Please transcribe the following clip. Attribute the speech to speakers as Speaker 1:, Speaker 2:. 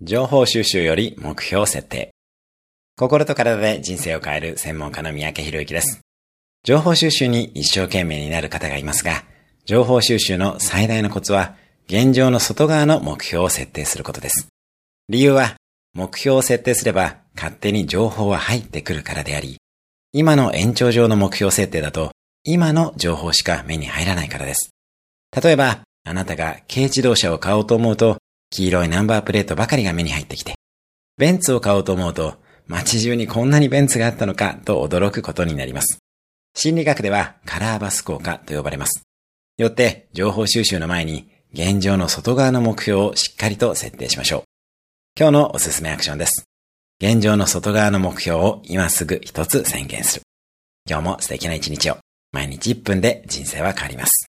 Speaker 1: 情報収集より目標設定。心と体で人生を変える専門家の三宅博之です。情報収集に一生懸命になる方がいますが、情報収集の最大のコツは、現状の外側の目標を設定することです。理由は、目標を設定すれば勝手に情報は入ってくるからであり、今の延長上の目標設定だと、今の情報しか目に入らないからです。例えば、あなたが軽自動車を買おうと思うと、黄色いナンバープレートばかりが目に入ってきて、ベンツを買おうと思うと、街中にこんなにベンツがあったのかと驚くことになります。心理学ではカラーバス効果と呼ばれます。よって、情報収集の前に、現状の外側の目標をしっかりと設定しましょう。今日のおすすめアクションです。現状の外側の目標を今すぐ一つ宣言する。今日も素敵な一日を。毎日1分で人生は変わります。